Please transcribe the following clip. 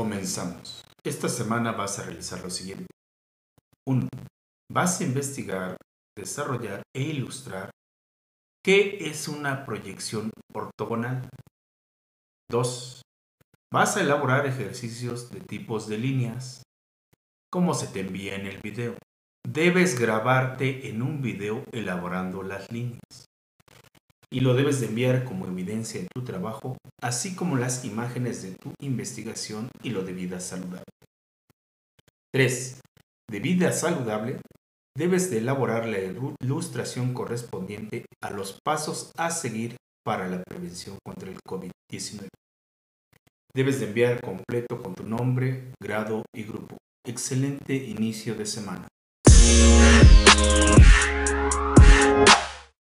Comenzamos. Esta semana vas a realizar lo siguiente. 1. Vas a investigar, desarrollar e ilustrar qué es una proyección ortogonal. 2. Vas a elaborar ejercicios de tipos de líneas, como se te envía en el video. Debes grabarte en un video elaborando las líneas y lo debes de enviar como evidencia de tu trabajo, así como las imágenes de tu investigación y lo de vida saludable. 3. De vida saludable, debes de elaborar la ilustración correspondiente a los pasos a seguir para la prevención contra el COVID-19. Debes de enviar completo con tu nombre, grado y grupo. Excelente inicio de semana.